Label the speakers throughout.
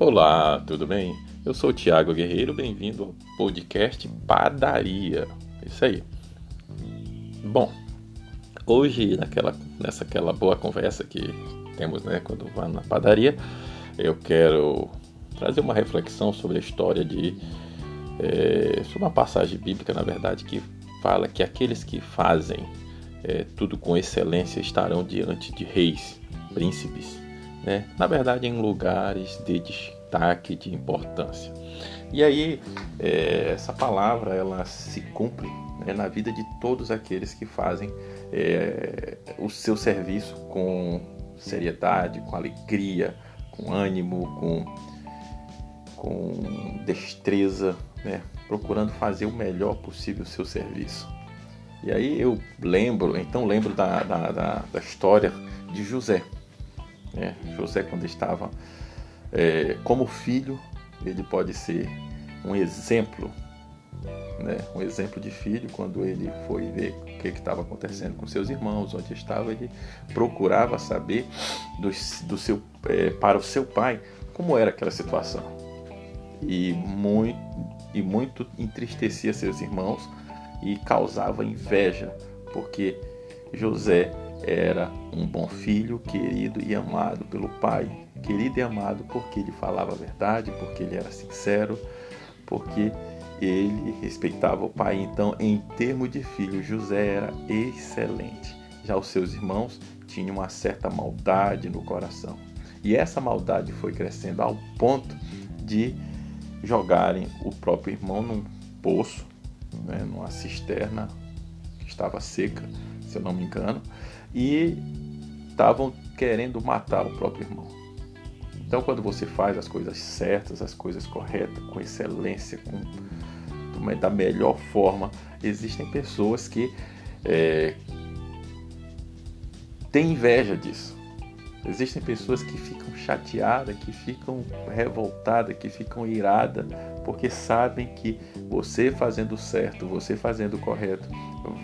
Speaker 1: Olá, tudo bem? Eu sou o Thiago Guerreiro, bem-vindo ao podcast Padaria. Isso aí. Bom, hoje naquela nessa aquela boa conversa que temos, né, quando vamos na padaria, eu quero trazer uma reflexão sobre a história de é, sobre uma passagem bíblica, na verdade, que fala que aqueles que fazem é, tudo com excelência estarão diante de reis, príncipes né? na verdade em lugares de destaque, de importância. E aí é, essa palavra ela se cumpre né, na vida de todos aqueles que fazem é, o seu serviço com seriedade, com alegria, com ânimo, com, com destreza, né, procurando fazer o melhor possível o seu serviço. E aí eu lembro, então lembro da, da, da, da história de José. Né? José, quando estava é, como filho, ele pode ser um exemplo, né? um exemplo de filho. Quando ele foi ver o que estava acontecendo com seus irmãos, onde estava, ele procurava saber do, do seu, é, para o seu pai como era aquela situação. E muito, e muito entristecia seus irmãos e causava inveja, porque José era um bom filho, querido e amado pelo pai. Querido e amado porque ele falava a verdade, porque ele era sincero, porque ele respeitava o pai. Então, em termos de filho, José era excelente. Já os seus irmãos tinham uma certa maldade no coração. E essa maldade foi crescendo ao ponto de jogarem o próprio irmão num poço, né, numa cisterna que estava seca, se eu não me engano, e estavam querendo matar o próprio irmão. Então, quando você faz as coisas certas, as coisas corretas, com excelência, com da melhor forma, existem pessoas que é, têm inveja disso. Existem pessoas que ficam chateadas, que ficam revoltadas, que ficam iradas, porque sabem que você fazendo certo, você fazendo correto,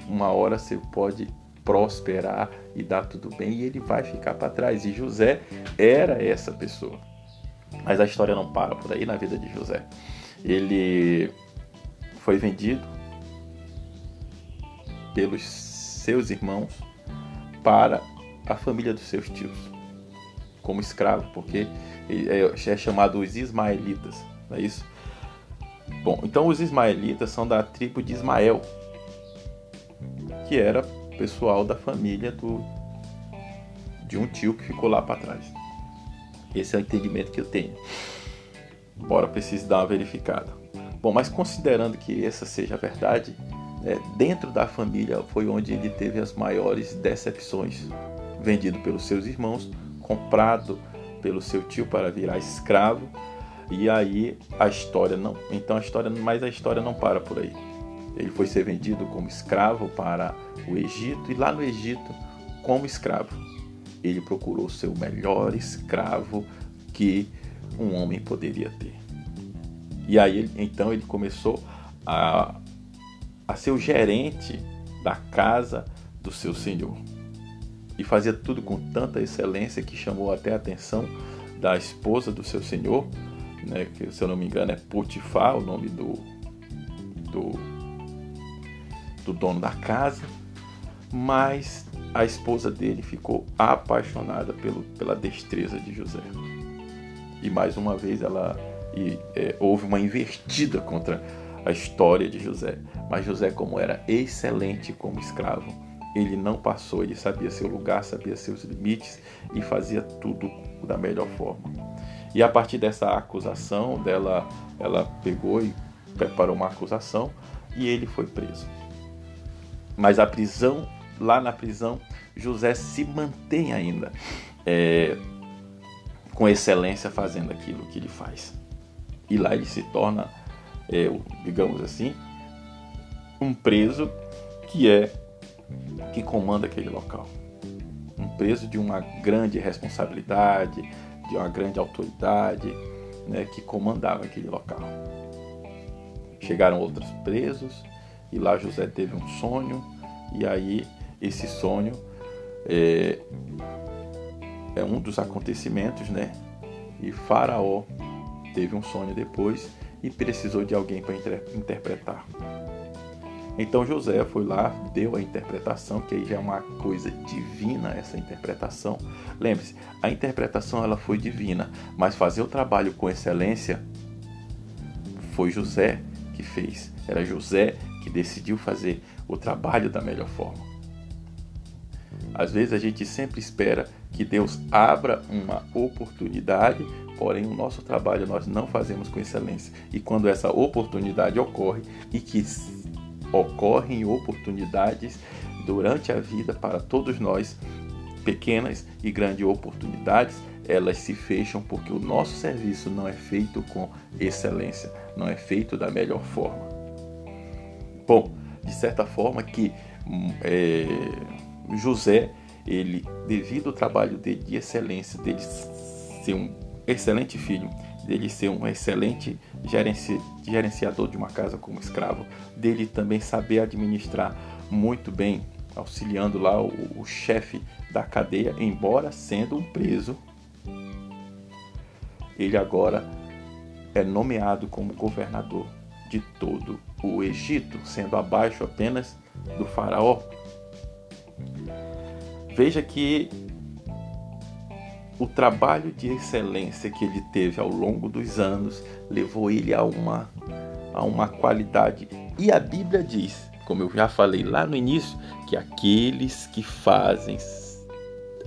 Speaker 1: uma hora você pode prosperar e dar tudo bem, e ele vai ficar para trás. E José era essa pessoa. Mas a história não para por aí na vida de José. Ele foi vendido pelos seus irmãos para a família dos seus tios, como escravo, porque é, é chamado os ismaelitas, não é isso? Bom, então os ismaelitas são da tribo de Ismael, que era pessoal da família do, de um tio que ficou lá para trás. Esse é o entendimento que eu tenho. Embora precise dar uma verificada. Bom, mas considerando que essa seja a verdade, né, dentro da família foi onde ele teve as maiores decepções. Vendido pelos seus irmãos, comprado pelo seu tio para virar escravo. E aí a história não. Então a história, mas a história não para por aí. Ele foi ser vendido como escravo para o Egito e lá no Egito, como escravo, ele procurou ser o melhor escravo que um homem poderia ter. E aí então ele começou a, a ser o gerente da casa do seu senhor. E fazia tudo com tanta excelência que chamou até a atenção da esposa do seu senhor, né, que se eu não me engano é Potifar, o nome do, do do dono da casa, mas a esposa dele ficou apaixonada pelo, pela destreza de José. E mais uma vez ela e, é, houve uma invertida contra a história de José. Mas José, como era excelente como escravo, ele não passou, ele sabia seu lugar, sabia seus limites e fazia tudo da melhor forma. E a partir dessa acusação dela, ela pegou e preparou uma acusação e ele foi preso. Mas a prisão, lá na prisão, José se mantém ainda é, com excelência fazendo aquilo que ele faz. E lá ele se torna, é, digamos assim, um preso que é que comanda aquele local. Um preso de uma grande responsabilidade, de uma grande autoridade, né, que comandava aquele local. Chegaram outros presos, e lá José teve um sonho, e aí esse sonho é, é um dos acontecimentos, né? E Faraó teve um sonho depois e precisou de alguém para interpretar. Então José foi lá, deu a interpretação, que aí já é uma coisa divina essa interpretação. Lembre-se, a interpretação ela foi divina, mas fazer o trabalho com excelência foi José que fez. Era José que decidiu fazer o trabalho da melhor forma. Às vezes a gente sempre espera que Deus abra uma oportunidade, porém o nosso trabalho nós não fazemos com excelência. E quando essa oportunidade ocorre e que ocorrem oportunidades durante a vida para todos nós, pequenas e grandes oportunidades, elas se fecham porque o nosso serviço não é feito com excelência, não é feito da melhor forma. Bom, de certa forma que hum, é, José, ele, devido ao trabalho dele de excelência, dele ser um excelente filho, dele ser um excelente gerenci, gerenciador de uma casa como escravo, dele também saber administrar muito bem, auxiliando lá o, o chefe da cadeia, embora sendo um preso, ele agora é nomeado como governador de todo o Egito, sendo abaixo apenas do faraó. Veja que o trabalho de excelência que ele teve ao longo dos anos levou ele a uma, a uma qualidade. E a Bíblia diz, como eu já falei lá no início, que aqueles que fazem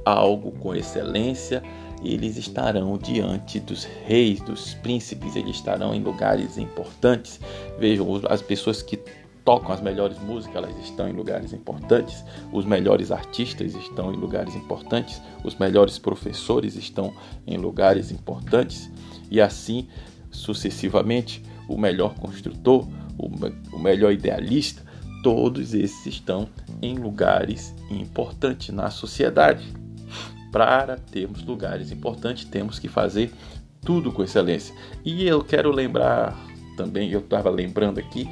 Speaker 1: algo com excelência, eles estarão diante dos reis, dos príncipes, eles estarão em lugares importantes. Vejam, as pessoas que tocam as melhores músicas, elas estão em lugares importantes, os melhores artistas estão em lugares importantes, os melhores professores estão em lugares importantes, e assim sucessivamente, o melhor construtor, o melhor idealista, todos esses estão em lugares importantes na sociedade. Para termos lugares importantes, temos que fazer tudo com excelência. E eu quero lembrar também, eu estava lembrando aqui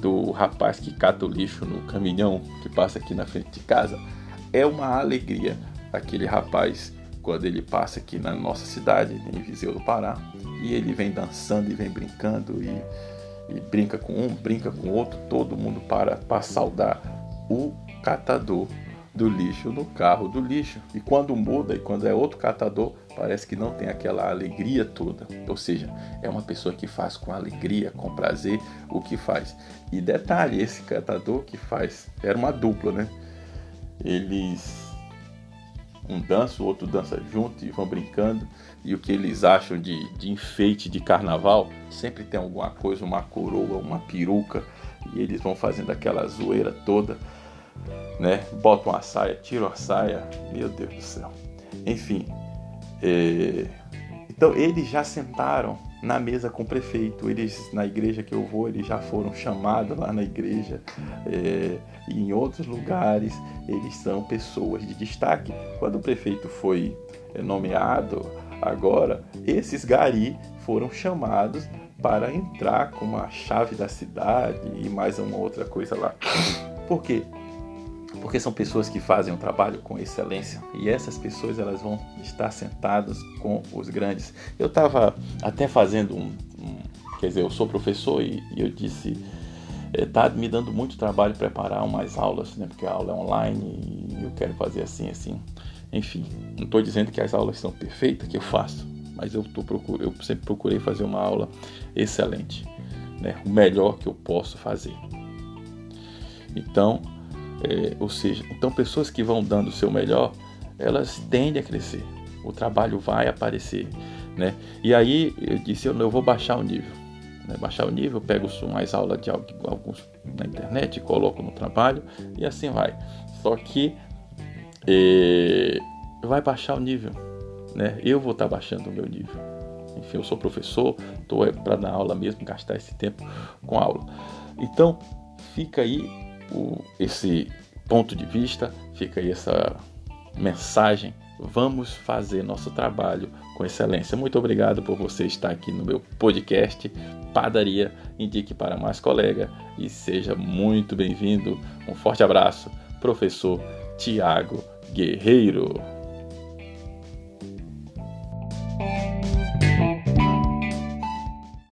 Speaker 1: do rapaz que cata o lixo no caminhão que passa aqui na frente de casa. É uma alegria aquele rapaz quando ele passa aqui na nossa cidade, em Viseu do Pará, e ele vem dançando e vem brincando e, e brinca com um, brinca com outro, todo mundo para para saudar o catador do lixo no carro do lixo. E quando muda e quando é outro catador, parece que não tem aquela alegria toda. Ou seja, é uma pessoa que faz com alegria, com prazer o que faz. E detalhe, esse catador que faz, era uma dupla, né? Eles um dança, o outro dança junto e vão brincando. E o que eles acham de, de enfeite de carnaval, sempre tem alguma coisa, uma coroa, uma peruca, e eles vão fazendo aquela zoeira toda né? Botam uma saia, tiram a saia, meu Deus do céu. Enfim, é... então eles já sentaram na mesa com o prefeito. Eles na igreja que eu vou, eles já foram chamados lá na igreja é... e em outros lugares eles são pessoas de destaque. Quando o prefeito foi é, nomeado agora, esses gari foram chamados para entrar com a chave da cidade e mais uma outra coisa lá. Por quê? Porque são pessoas que fazem o trabalho com excelência e essas pessoas elas vão estar sentadas com os grandes. Eu estava até fazendo um, um, quer dizer, eu sou professor e, e eu disse está eh, me dando muito trabalho preparar umas aulas, né? Porque a aula é online e eu quero fazer assim, assim. Enfim, não estou dizendo que as aulas são perfeitas que eu faço, mas eu tô procur... eu sempre procurei fazer uma aula excelente, né? O melhor que eu posso fazer. Então, é, ou seja, então pessoas que vão dando o seu melhor, elas tendem a crescer. O trabalho vai aparecer, né? E aí eu disse, eu, eu vou baixar o nível. Né? Baixar o nível, pego mais aula de alguns na internet, coloco no trabalho e assim vai. Só que é, vai baixar o nível, né? Eu vou estar tá baixando o meu nível. Enfim, eu sou professor, estou é, para dar aula mesmo, gastar esse tempo com aula. Então, fica aí o, esse ponto de vista, fica aí essa mensagem. Vamos fazer nosso trabalho com excelência. Muito obrigado por você estar aqui no meu podcast Padaria. Indique para mais colega e seja muito bem-vindo. Um forte abraço, professor Tiago Guerreiro.